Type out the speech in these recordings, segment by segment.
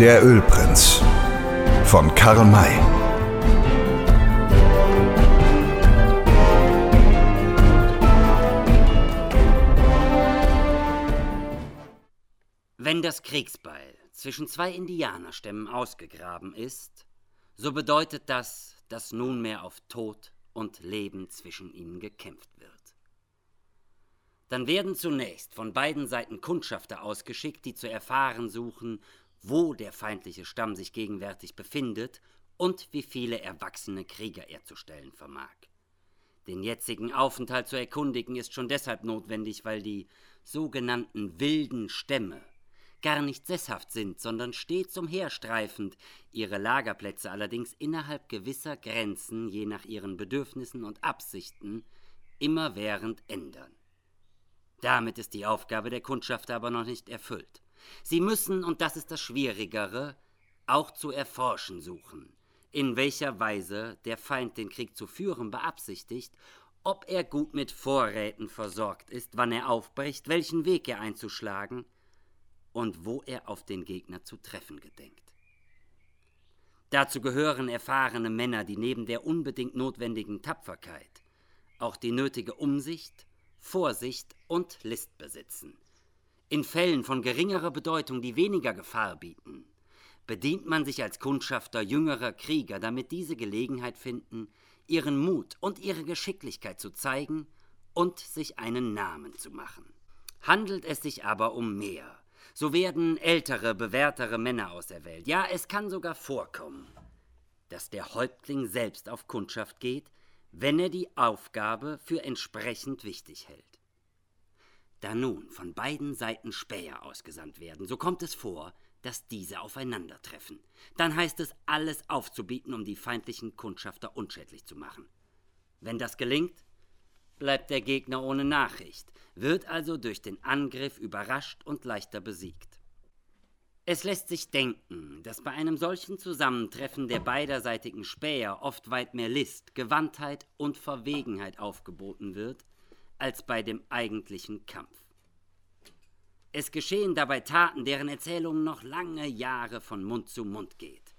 Der Ölprinz von Karl May. Wenn das Kriegsbeil zwischen zwei Indianerstämmen ausgegraben ist, so bedeutet das, dass nunmehr auf Tod und Leben zwischen ihnen gekämpft wird. Dann werden zunächst von beiden Seiten Kundschafter ausgeschickt, die zu erfahren suchen, wo der feindliche Stamm sich gegenwärtig befindet und wie viele erwachsene Krieger er zu stellen vermag. Den jetzigen Aufenthalt zu erkundigen ist schon deshalb notwendig, weil die sogenannten wilden Stämme gar nicht sesshaft sind, sondern stets umherstreifend, ihre Lagerplätze allerdings innerhalb gewisser Grenzen, je nach ihren Bedürfnissen und Absichten, immerwährend ändern. Damit ist die Aufgabe der Kundschafter aber noch nicht erfüllt. Sie müssen, und das ist das Schwierigere, auch zu erforschen suchen, in welcher Weise der Feind den Krieg zu führen beabsichtigt, ob er gut mit Vorräten versorgt ist, wann er aufbricht, welchen Weg er einzuschlagen und wo er auf den Gegner zu treffen gedenkt. Dazu gehören erfahrene Männer, die neben der unbedingt notwendigen Tapferkeit auch die nötige Umsicht, Vorsicht und List besitzen. In Fällen von geringerer Bedeutung, die weniger Gefahr bieten, bedient man sich als Kundschafter jüngerer Krieger, damit diese Gelegenheit finden, ihren Mut und ihre Geschicklichkeit zu zeigen und sich einen Namen zu machen. Handelt es sich aber um mehr, so werden ältere, bewährtere Männer auserwählt. Ja, es kann sogar vorkommen, dass der Häuptling selbst auf Kundschaft geht, wenn er die Aufgabe für entsprechend wichtig hält. Da nun von beiden Seiten Späher ausgesandt werden, so kommt es vor, dass diese aufeinandertreffen. Dann heißt es, alles aufzubieten, um die feindlichen Kundschafter unschädlich zu machen. Wenn das gelingt, bleibt der Gegner ohne Nachricht, wird also durch den Angriff überrascht und leichter besiegt. Es lässt sich denken, dass bei einem solchen Zusammentreffen der beiderseitigen Späher oft weit mehr List, Gewandtheit und Verwegenheit aufgeboten wird, als bei dem eigentlichen Kampf. Es geschehen dabei Taten, deren Erzählung noch lange Jahre von Mund zu Mund geht.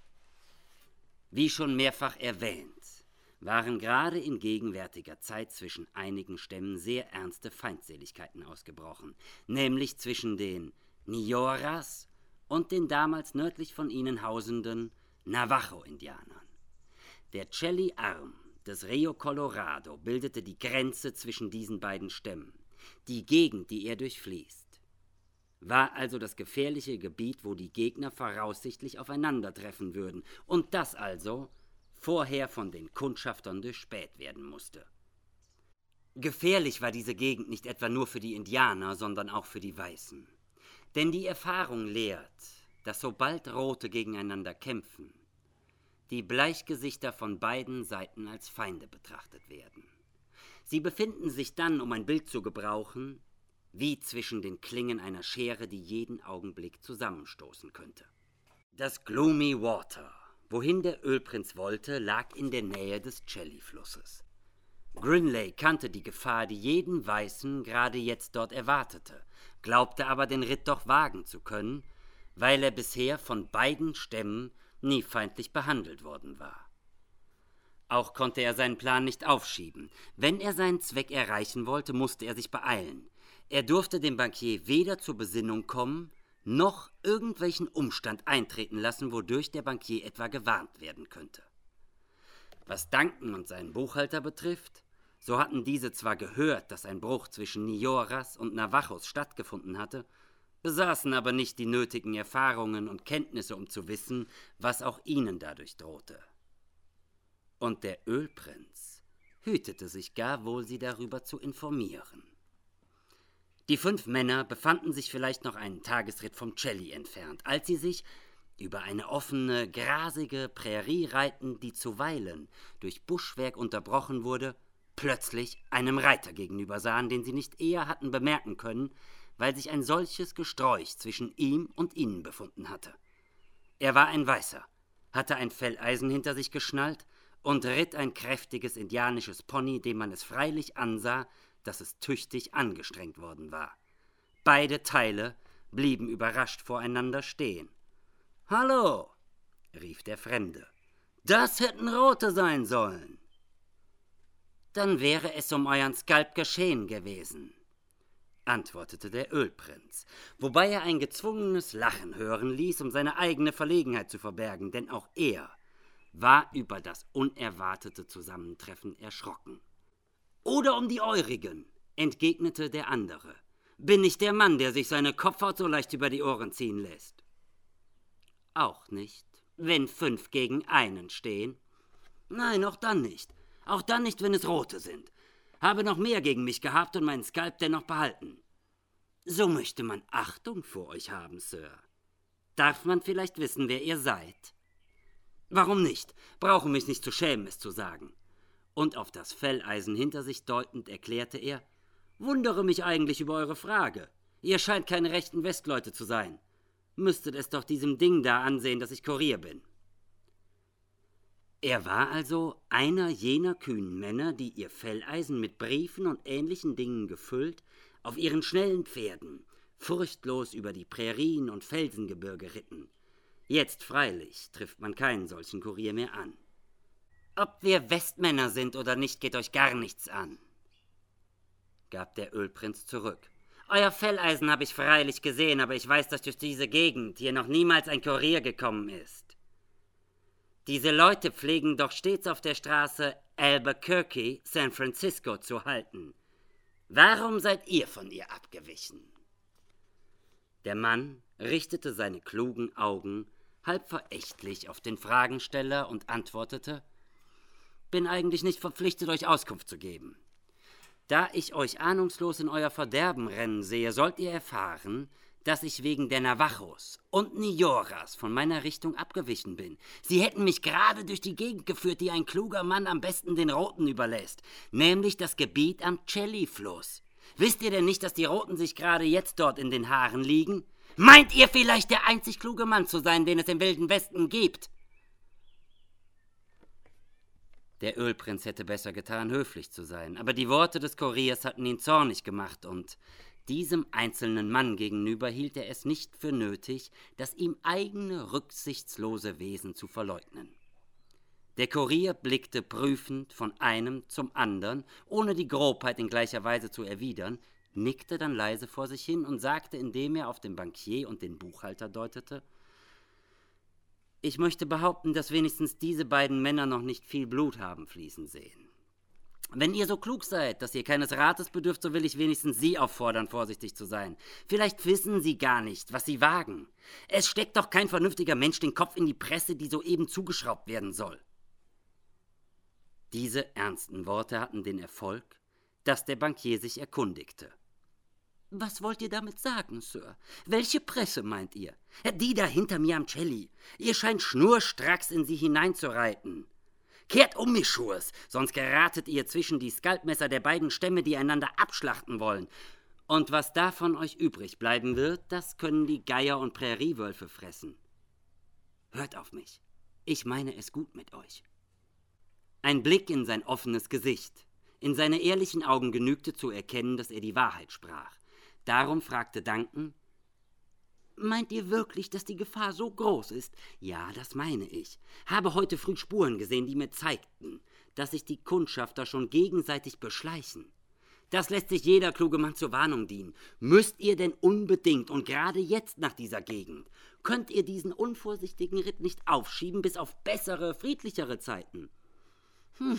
Wie schon mehrfach erwähnt, waren gerade in gegenwärtiger Zeit zwischen einigen Stämmen sehr ernste Feindseligkeiten ausgebrochen, nämlich zwischen den Nioras und den damals nördlich von ihnen hausenden Navajo-Indianern. Der Chelly-Arm des Rio Colorado bildete die Grenze zwischen diesen beiden Stämmen, die Gegend, die er durchfließt. War also das gefährliche Gebiet, wo die Gegner voraussichtlich aufeinandertreffen würden, und das also vorher von den Kundschaftern durchspäht werden musste. Gefährlich war diese Gegend nicht etwa nur für die Indianer, sondern auch für die Weißen. Denn die Erfahrung lehrt, dass sobald Rote gegeneinander kämpfen, die Bleichgesichter von beiden Seiten als Feinde betrachtet werden. Sie befinden sich dann, um ein Bild zu gebrauchen, wie zwischen den Klingen einer Schere, die jeden Augenblick zusammenstoßen könnte. Das Gloomy Water, wohin der Ölprinz wollte, lag in der Nähe des Chelly-Flusses. Grinley kannte die Gefahr, die jeden Weißen gerade jetzt dort erwartete, glaubte aber den Ritt doch wagen zu können, weil er bisher von beiden Stämmen nie feindlich behandelt worden war. Auch konnte er seinen Plan nicht aufschieben. Wenn er seinen Zweck erreichen wollte, musste er sich beeilen. Er durfte dem Bankier weder zur Besinnung kommen, noch irgendwelchen Umstand eintreten lassen, wodurch der Bankier etwa gewarnt werden könnte. Was Duncan und seinen Buchhalter betrifft, so hatten diese zwar gehört, dass ein Bruch zwischen Nioras und Navajos stattgefunden hatte, besaßen aber nicht die nötigen Erfahrungen und Kenntnisse, um zu wissen, was auch ihnen dadurch drohte. Und der Ölprinz hütete sich gar wohl, sie darüber zu informieren. Die fünf Männer befanden sich vielleicht noch einen Tagesritt vom Celli entfernt, als sie sich über eine offene, grasige Prärie reiten, die zuweilen durch Buschwerk unterbrochen wurde, plötzlich einem Reiter gegenüber sahen, den sie nicht eher hatten bemerken können, weil sich ein solches Gesträuch zwischen ihm und ihnen befunden hatte. Er war ein Weißer, hatte ein Felleisen hinter sich geschnallt und ritt ein kräftiges indianisches Pony, dem man es freilich ansah, dass es tüchtig angestrengt worden war. Beide Teile blieben überrascht voreinander stehen. Hallo, rief der Fremde. Das hätten Rote sein sollen. Dann wäre es um euren Skalp geschehen gewesen, antwortete der Ölprinz, wobei er ein gezwungenes Lachen hören ließ, um seine eigene Verlegenheit zu verbergen, denn auch er war über das unerwartete Zusammentreffen erschrocken. Oder um die eurigen, entgegnete der andere. Bin ich der Mann, der sich seine Kopfhaut so leicht über die Ohren ziehen lässt? Auch nicht, wenn fünf gegen einen stehen. Nein, auch dann nicht. Auch dann nicht, wenn es rote sind. Habe noch mehr gegen mich gehabt und meinen Skalp dennoch behalten. So möchte man Achtung vor euch haben, Sir. Darf man vielleicht wissen, wer ihr seid? Warum nicht? Brauche mich nicht zu schämen, es zu sagen. Und auf das Felleisen hinter sich deutend erklärte er, wundere mich eigentlich über eure Frage. Ihr scheint keine rechten Westleute zu sein. Müsstet es doch diesem Ding da ansehen, dass ich Kurier bin. Er war also einer jener kühnen Männer, die ihr Felleisen mit Briefen und ähnlichen Dingen gefüllt, auf ihren schnellen Pferden, furchtlos über die Prärien und Felsengebirge ritten, Jetzt freilich trifft man keinen solchen Kurier mehr an. Ob wir Westmänner sind oder nicht, geht euch gar nichts an, gab der Ölprinz zurück. Euer Felleisen habe ich freilich gesehen, aber ich weiß, dass durch diese Gegend hier noch niemals ein Kurier gekommen ist. Diese Leute pflegen doch stets auf der Straße Albuquerque, San Francisco zu halten. Warum seid ihr von ihr abgewichen? Der Mann richtete seine klugen Augen halb verächtlich auf den Fragensteller und antwortete Bin eigentlich nicht verpflichtet, euch Auskunft zu geben. Da ich euch ahnungslos in euer Verderben rennen sehe, sollt ihr erfahren, dass ich wegen der Navajos und Nioras von meiner Richtung abgewichen bin. Sie hätten mich gerade durch die Gegend geführt, die ein kluger Mann am besten den Roten überlässt, nämlich das Gebiet am Celli-Fluss. Wisst ihr denn nicht, dass die Roten sich gerade jetzt dort in den Haaren liegen? Meint ihr vielleicht der einzig kluge Mann zu sein, den es im Wilden Westen gibt? Der Ölprinz hätte besser getan, höflich zu sein, aber die Worte des Kuriers hatten ihn zornig gemacht, und diesem einzelnen Mann gegenüber hielt er es nicht für nötig, das ihm eigene rücksichtslose Wesen zu verleugnen. Der Kurier blickte prüfend von einem zum anderen, ohne die Grobheit in gleicher Weise zu erwidern, nickte dann leise vor sich hin und sagte, indem er auf den Bankier und den Buchhalter deutete, ich möchte behaupten, dass wenigstens diese beiden Männer noch nicht viel Blut haben fließen sehen. Wenn ihr so klug seid, dass ihr keines Rates bedürft, so will ich wenigstens Sie auffordern, vorsichtig zu sein. Vielleicht wissen Sie gar nicht, was Sie wagen. Es steckt doch kein vernünftiger Mensch den Kopf in die Presse, die soeben zugeschraubt werden soll. Diese ernsten Worte hatten den Erfolg, dass der Bankier sich erkundigte. Was wollt ihr damit sagen, Sir? Welche Presse meint ihr? Die da hinter mir am Celli. Ihr scheint schnurstracks in sie hineinzureiten. Kehrt um, Mischurs, sonst geratet ihr zwischen die Skalpmesser der beiden Stämme, die einander abschlachten wollen. Und was davon euch übrig bleiben wird, das können die Geier und Präriewölfe fressen. Hört auf mich. Ich meine es gut mit euch. Ein Blick in sein offenes Gesicht. In seine ehrlichen Augen genügte zu erkennen, dass er die Wahrheit sprach. Darum fragte Duncan, Meint ihr wirklich, dass die Gefahr so groß ist? Ja, das meine ich. Habe heute früh Spuren gesehen, die mir zeigten, dass sich die Kundschafter schon gegenseitig beschleichen. Das lässt sich jeder kluge Mann zur Warnung dienen. Müsst ihr denn unbedingt und gerade jetzt nach dieser Gegend, könnt ihr diesen unvorsichtigen Ritt nicht aufschieben bis auf bessere, friedlichere Zeiten? Hm,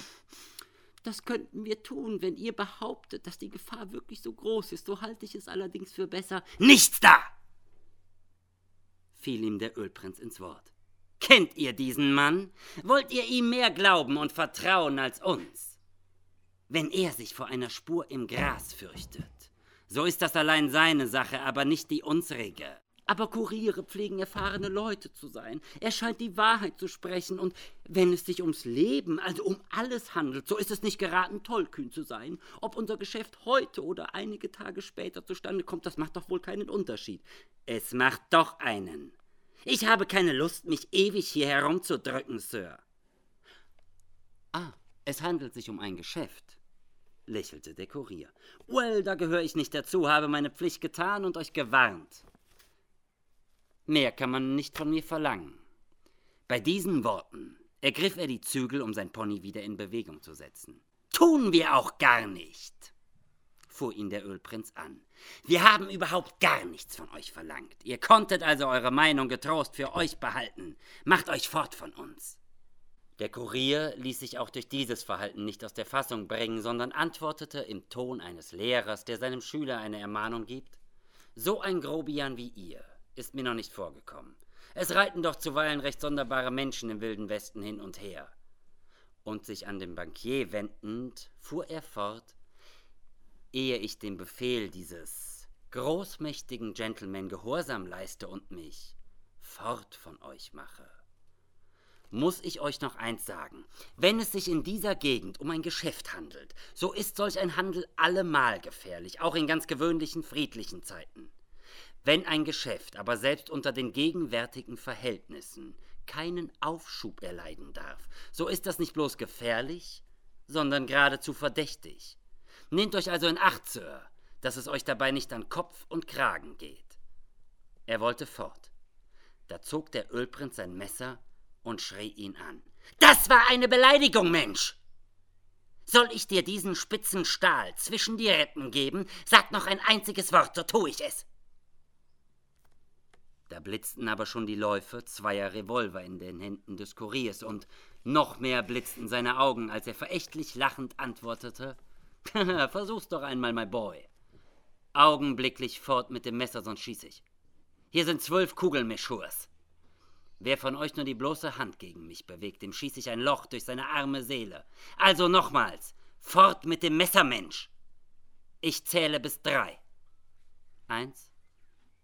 das könnten wir tun, wenn ihr behauptet, dass die Gefahr wirklich so groß ist. So halte ich es allerdings für besser. Nichts da! Fiel ihm der Ölprinz ins Wort. Kennt ihr diesen Mann? Wollt ihr ihm mehr glauben und vertrauen als uns? Wenn er sich vor einer Spur im Gras fürchtet, so ist das allein seine Sache, aber nicht die unsrige. Aber Kuriere pflegen erfahrene Leute zu sein. Er scheint die Wahrheit zu sprechen. Und wenn es sich ums Leben, also um alles handelt, so ist es nicht geraten, tollkühn zu sein. Ob unser Geschäft heute oder einige Tage später zustande kommt, das macht doch wohl keinen Unterschied. Es macht doch einen. Ich habe keine Lust, mich ewig hier herumzudrücken, Sir. Ah, es handelt sich um ein Geschäft, lächelte der Kurier. Well, da gehöre ich nicht dazu, habe meine Pflicht getan und euch gewarnt. Mehr kann man nicht von mir verlangen. Bei diesen Worten ergriff er die Zügel, um sein Pony wieder in Bewegung zu setzen. Tun wir auch gar nicht, fuhr ihn der Ölprinz an. Wir haben überhaupt gar nichts von euch verlangt. Ihr konntet also eure Meinung getrost für euch behalten. Macht euch fort von uns. Der Kurier ließ sich auch durch dieses Verhalten nicht aus der Fassung bringen, sondern antwortete im Ton eines Lehrers, der seinem Schüler eine Ermahnung gibt. So ein Grobian wie ihr ist mir noch nicht vorgekommen. Es reiten doch zuweilen recht sonderbare Menschen im wilden Westen hin und her. Und sich an den Bankier wendend, fuhr er fort, ehe ich dem Befehl dieses großmächtigen Gentleman Gehorsam leiste und mich fort von euch mache muss ich euch noch eins sagen. Wenn es sich in dieser Gegend um ein Geschäft handelt, so ist solch ein Handel allemal gefährlich, auch in ganz gewöhnlichen friedlichen Zeiten. Wenn ein Geschäft aber selbst unter den gegenwärtigen Verhältnissen keinen Aufschub erleiden darf, so ist das nicht bloß gefährlich, sondern geradezu verdächtig. Nehmt euch also in Acht, Sir, dass es euch dabei nicht an Kopf und Kragen geht. Er wollte fort. Da zog der Ölprinz sein Messer und schrie ihn an. Das war eine Beleidigung, Mensch! Soll ich dir diesen spitzen Stahl zwischen die Rippen geben? Sag noch ein einziges Wort, so tu ich es. Da blitzten aber schon die Läufe zweier Revolver in den Händen des Kuriers und noch mehr blitzten seine Augen, als er verächtlich lachend antwortete: Versuch's doch einmal, my boy. Augenblicklich fort mit dem Messer, sonst schieß ich. Hier sind zwölf Kugeln, Meschurs. Wer von euch nur die bloße Hand gegen mich bewegt, dem schieße ich ein Loch durch seine arme Seele. Also nochmals, fort mit dem Messermensch. Ich zähle bis drei. Eins,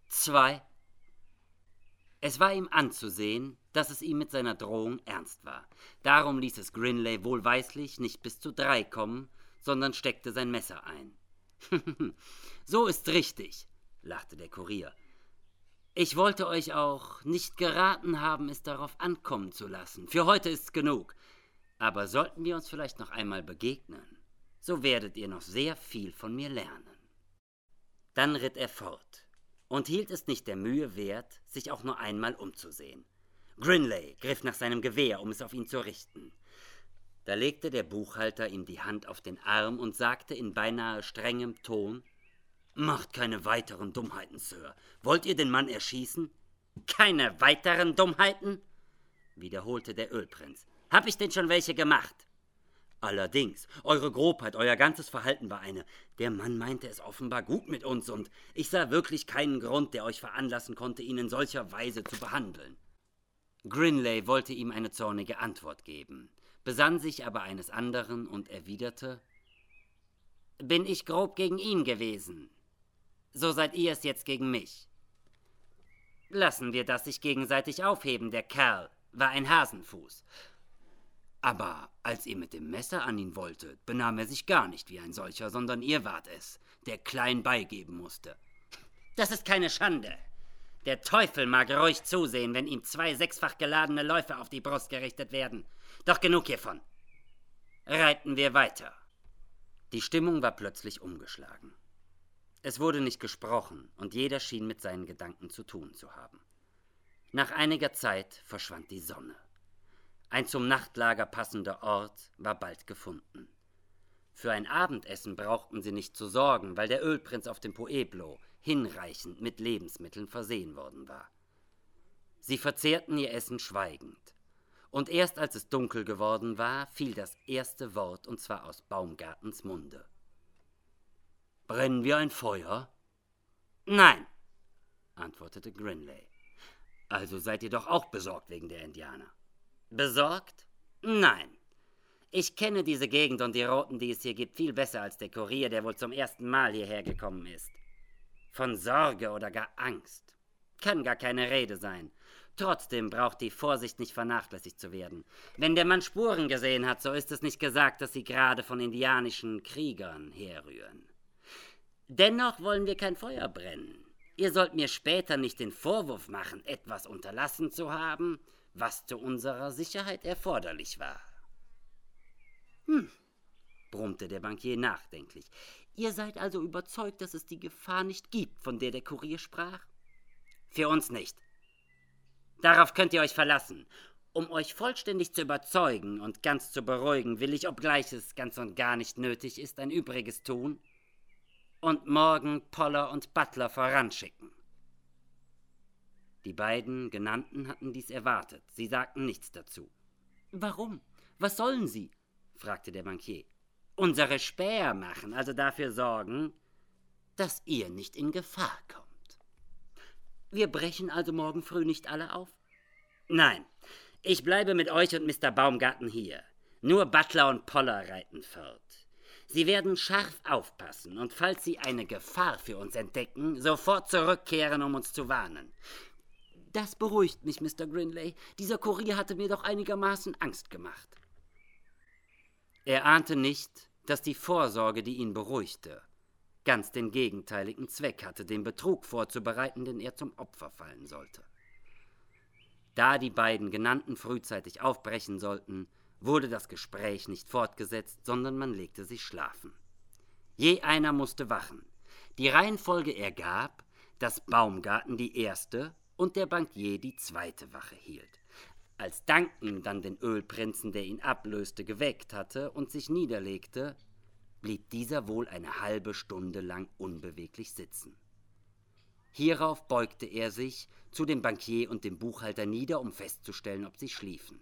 zwei. Es war ihm anzusehen, dass es ihm mit seiner Drohung ernst war. Darum ließ es Grinley wohlweislich nicht bis zu drei kommen, sondern steckte sein Messer ein. so ist richtig, lachte der Kurier. Ich wollte euch auch nicht geraten haben, es darauf ankommen zu lassen. Für heute ist's genug. Aber sollten wir uns vielleicht noch einmal begegnen, so werdet ihr noch sehr viel von mir lernen. Dann ritt er fort und hielt es nicht der Mühe wert, sich auch nur einmal umzusehen. Grinley griff nach seinem Gewehr, um es auf ihn zu richten. Da legte der Buchhalter ihm die Hand auf den Arm und sagte in beinahe strengem Ton Macht keine weiteren Dummheiten, Sir. Wollt ihr den Mann erschießen? Keine weiteren Dummheiten? wiederholte der Ölprinz. Hab ich denn schon welche gemacht? Allerdings, eure Grobheit, euer ganzes Verhalten war eine. Der Mann meinte es offenbar gut mit uns, und ich sah wirklich keinen Grund, der euch veranlassen konnte, ihn in solcher Weise zu behandeln. Grinley wollte ihm eine zornige Antwort geben, besann sich aber eines anderen und erwiderte Bin ich grob gegen ihn gewesen? so seid ihr es jetzt gegen mich. Lassen wir das sich gegenseitig aufheben, der Kerl war ein Hasenfuß. Aber als ihr mit dem Messer an ihn wolltet, benahm er sich gar nicht wie ein solcher, sondern ihr wart es, der klein beigeben musste. Das ist keine Schande. Der Teufel mag ruhig zusehen, wenn ihm zwei sechsfach geladene Läufe auf die Brust gerichtet werden. Doch genug hiervon. Reiten wir weiter. Die Stimmung war plötzlich umgeschlagen. Es wurde nicht gesprochen, und jeder schien mit seinen Gedanken zu tun zu haben. Nach einiger Zeit verschwand die Sonne. Ein zum Nachtlager passender Ort war bald gefunden. Für ein Abendessen brauchten sie nicht zu sorgen, weil der Ölprinz auf dem Pueblo hinreichend mit Lebensmitteln versehen worden war. Sie verzehrten ihr Essen schweigend, und erst als es dunkel geworden war, fiel das erste Wort, und zwar aus Baumgartens Munde. Brennen wir ein Feuer? Nein, antwortete Grinley. Also seid ihr doch auch besorgt wegen der Indianer. Besorgt? Nein. Ich kenne diese Gegend und die Roten, die es hier gibt, viel besser als der Kurier, der wohl zum ersten Mal hierher gekommen ist. Von Sorge oder gar Angst kann gar keine Rede sein. Trotzdem braucht die Vorsicht nicht vernachlässigt zu werden. Wenn der Mann Spuren gesehen hat, so ist es nicht gesagt, dass sie gerade von indianischen Kriegern herrühren. Dennoch wollen wir kein Feuer brennen. Ihr sollt mir später nicht den Vorwurf machen, etwas unterlassen zu haben, was zu unserer Sicherheit erforderlich war. Hm, brummte der Bankier nachdenklich. Ihr seid also überzeugt, dass es die Gefahr nicht gibt, von der der Kurier sprach? Für uns nicht, Darauf könnt ihr euch verlassen. Um euch vollständig zu überzeugen und ganz zu beruhigen, will ich, obgleich es ganz und gar nicht nötig ist, ein Übriges tun und morgen Poller und Butler voranschicken. Die beiden Genannten hatten dies erwartet. Sie sagten nichts dazu. Warum? Was sollen sie? fragte der Bankier. Unsere Späher machen, also dafür sorgen, dass ihr nicht in Gefahr kommt. Wir brechen also morgen früh nicht alle auf? Nein, ich bleibe mit euch und Mr. Baumgarten hier. Nur Butler und Poller reiten fort. Sie werden scharf aufpassen und falls sie eine Gefahr für uns entdecken, sofort zurückkehren, um uns zu warnen. Das beruhigt mich, Mr. Grinley. Dieser Kurier hatte mir doch einigermaßen Angst gemacht. Er ahnte nicht, dass die Vorsorge, die ihn beruhigte, ganz den gegenteiligen Zweck hatte, den Betrug vorzubereiten, den er zum Opfer fallen sollte. Da die beiden Genannten frühzeitig aufbrechen sollten, wurde das Gespräch nicht fortgesetzt, sondern man legte sich schlafen. Je einer musste wachen. Die Reihenfolge ergab, dass Baumgarten die erste und der Bankier die zweite Wache hielt. Als Duncan dann den Ölprinzen, der ihn ablöste, geweckt hatte und sich niederlegte, blieb dieser wohl eine halbe Stunde lang unbeweglich sitzen. Hierauf beugte er sich zu dem Bankier und dem Buchhalter nieder, um festzustellen, ob sie schliefen.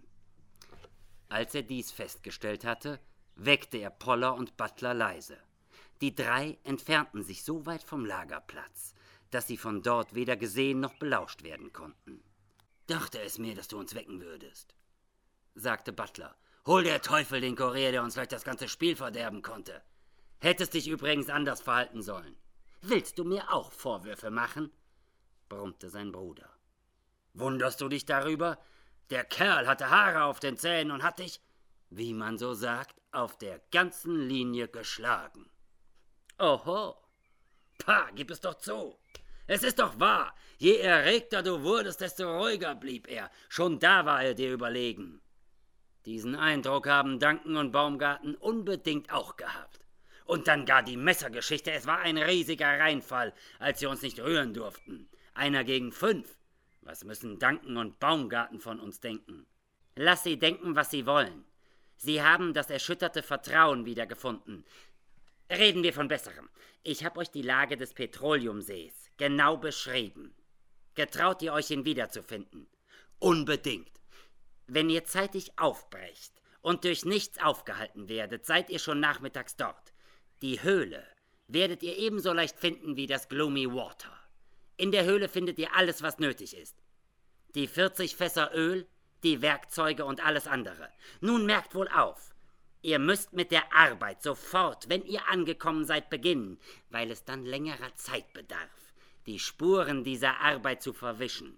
Als er dies festgestellt hatte, weckte er Poller und Butler leise. Die drei entfernten sich so weit vom Lagerplatz, dass sie von dort weder gesehen noch belauscht werden konnten. Dachte es mir, dass du uns wecken würdest, sagte Butler. Hol der Teufel den Kurier, der uns gleich das ganze Spiel verderben konnte. Hättest dich übrigens anders verhalten sollen. Willst du mir auch Vorwürfe machen? brummte sein Bruder. Wunderst du dich darüber? Der Kerl hatte Haare auf den Zähnen und hat dich, wie man so sagt, auf der ganzen Linie geschlagen. Oho. Pah, gib es doch zu. Es ist doch wahr. Je erregter du wurdest, desto ruhiger blieb er. Schon da war er dir überlegen. Diesen Eindruck haben Duncan und Baumgarten unbedingt auch gehabt. Und dann gar die Messergeschichte. Es war ein riesiger Reinfall, als sie uns nicht rühren durften. Einer gegen fünf. Was müssen Danken und Baumgarten von uns denken? Lass sie denken, was sie wollen. Sie haben das erschütterte Vertrauen wiedergefunden. Reden wir von Besserem. Ich habe euch die Lage des Petroleumsees genau beschrieben. Getraut ihr euch, ihn wiederzufinden? Unbedingt. Wenn ihr zeitig aufbrecht und durch nichts aufgehalten werdet, seid ihr schon nachmittags dort. Die Höhle werdet ihr ebenso leicht finden wie das Gloomy Water. In der Höhle findet ihr alles, was nötig ist. Die 40 Fässer Öl, die Werkzeuge und alles andere. Nun merkt wohl auf. Ihr müsst mit der Arbeit sofort, wenn ihr angekommen seid, beginnen, weil es dann längerer Zeit bedarf, die Spuren dieser Arbeit zu verwischen.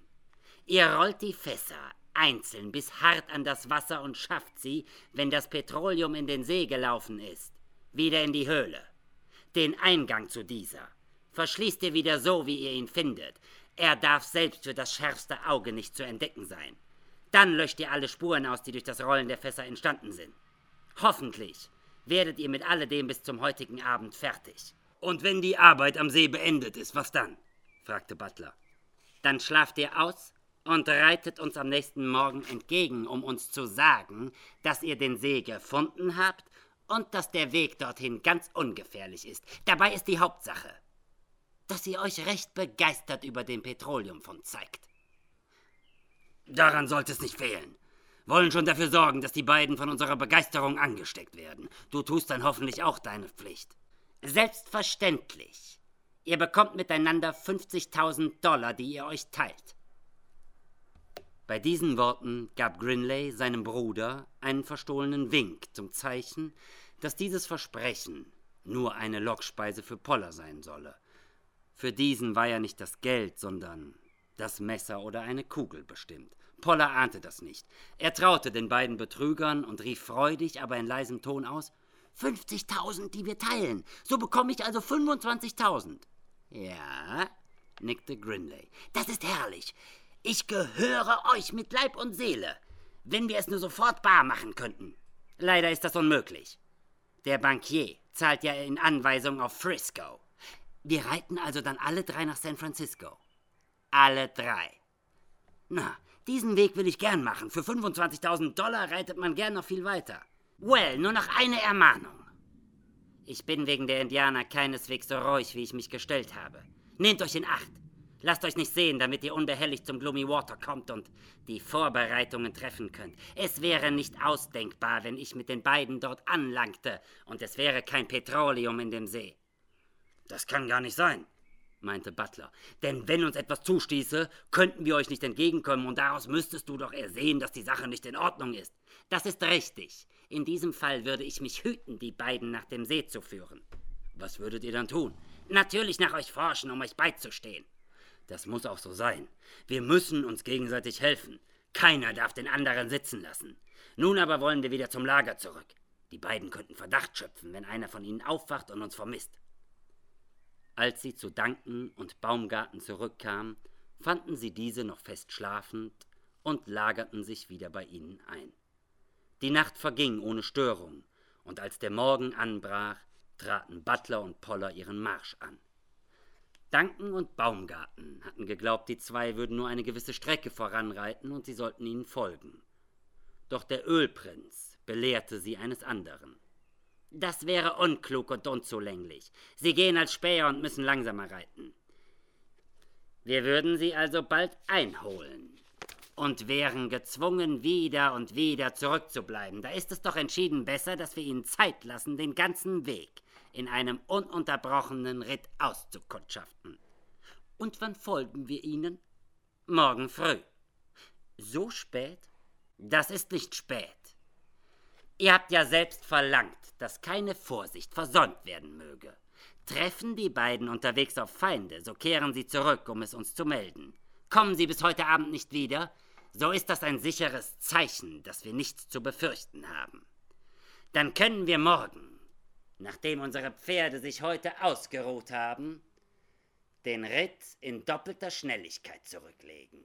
Ihr rollt die Fässer einzeln bis hart an das Wasser und schafft sie, wenn das Petroleum in den See gelaufen ist, wieder in die Höhle. Den Eingang zu dieser verschließt ihr wieder so, wie ihr ihn findet. Er darf selbst für das schärfste Auge nicht zu entdecken sein. Dann löscht ihr alle Spuren aus, die durch das Rollen der Fässer entstanden sind. Hoffentlich werdet ihr mit alledem bis zum heutigen Abend fertig. Und wenn die Arbeit am See beendet ist, was dann? fragte Butler. Dann schlaft ihr aus und reitet uns am nächsten Morgen entgegen, um uns zu sagen, dass ihr den See gefunden habt und dass der Weg dorthin ganz ungefährlich ist. Dabei ist die Hauptsache, dass ihr euch recht begeistert über den Petroleumfund zeigt. Daran sollte es nicht fehlen. Wollen schon dafür sorgen, dass die beiden von unserer Begeisterung angesteckt werden. Du tust dann hoffentlich auch deine Pflicht. Selbstverständlich. Ihr bekommt miteinander 50.000 Dollar, die ihr euch teilt. Bei diesen Worten gab Grinley seinem Bruder einen verstohlenen Wink zum Zeichen, dass dieses Versprechen nur eine Lockspeise für Poller sein solle für diesen war ja nicht das Geld, sondern das Messer oder eine Kugel bestimmt. Poller ahnte das nicht. Er traute den beiden Betrügern und rief freudig, aber in leisem Ton aus: 50.000, die wir teilen. So bekomme ich also 25.000. Ja, nickte Grinley. Das ist herrlich. Ich gehöre euch mit Leib und Seele. Wenn wir es nur sofort bar machen könnten. Leider ist das unmöglich. Der Bankier zahlt ja in Anweisung auf Frisco. Wir reiten also dann alle drei nach San Francisco. Alle drei. Na, Diesen Weg will ich gern machen. Für 25.000 Dollar reitet man gern noch viel weiter. Well, nur noch eine Ermahnung. Ich bin wegen der Indianer keineswegs so ruhig, wie ich mich gestellt habe. Nehmt euch in Acht. Lasst euch nicht sehen, damit ihr unbehelligt zum Gloomy Water kommt und die Vorbereitungen treffen könnt. Es wäre nicht ausdenkbar, wenn ich mit den beiden dort anlangte und es wäre kein Petroleum in dem See. Das kann gar nicht sein, meinte Butler. Denn wenn uns etwas zustieße, könnten wir euch nicht entgegenkommen und daraus müsstest du doch ersehen, dass die Sache nicht in Ordnung ist. Das ist richtig. In diesem Fall würde ich mich hüten, die beiden nach dem See zu führen. Was würdet ihr dann tun? Natürlich nach euch forschen, um euch beizustehen. Das muss auch so sein. Wir müssen uns gegenseitig helfen. Keiner darf den anderen sitzen lassen. Nun aber wollen wir wieder zum Lager zurück. Die beiden könnten Verdacht schöpfen, wenn einer von ihnen aufwacht und uns vermisst. Als sie zu Duncan und Baumgarten zurückkamen, fanden sie diese noch fest schlafend und lagerten sich wieder bei ihnen ein. Die Nacht verging ohne Störung, und als der Morgen anbrach, traten Butler und Poller ihren Marsch an. Duncan und Baumgarten hatten geglaubt, die zwei würden nur eine gewisse Strecke voranreiten und sie sollten ihnen folgen. Doch der Ölprinz belehrte sie eines anderen. Das wäre unklug und unzulänglich. Sie gehen als Späher und müssen langsamer reiten. Wir würden sie also bald einholen und wären gezwungen, wieder und wieder zurückzubleiben. Da ist es doch entschieden besser, dass wir ihnen Zeit lassen, den ganzen Weg in einem ununterbrochenen Ritt auszukundschaften. Und wann folgen wir ihnen? Morgen früh. So spät? Das ist nicht spät. Ihr habt ja selbst verlangt, dass keine Vorsicht versäumt werden möge. Treffen die beiden unterwegs auf Feinde, so kehren sie zurück, um es uns zu melden. Kommen sie bis heute Abend nicht wieder, so ist das ein sicheres Zeichen, dass wir nichts zu befürchten haben. Dann können wir morgen, nachdem unsere Pferde sich heute ausgeruht haben, den Ritt in doppelter Schnelligkeit zurücklegen.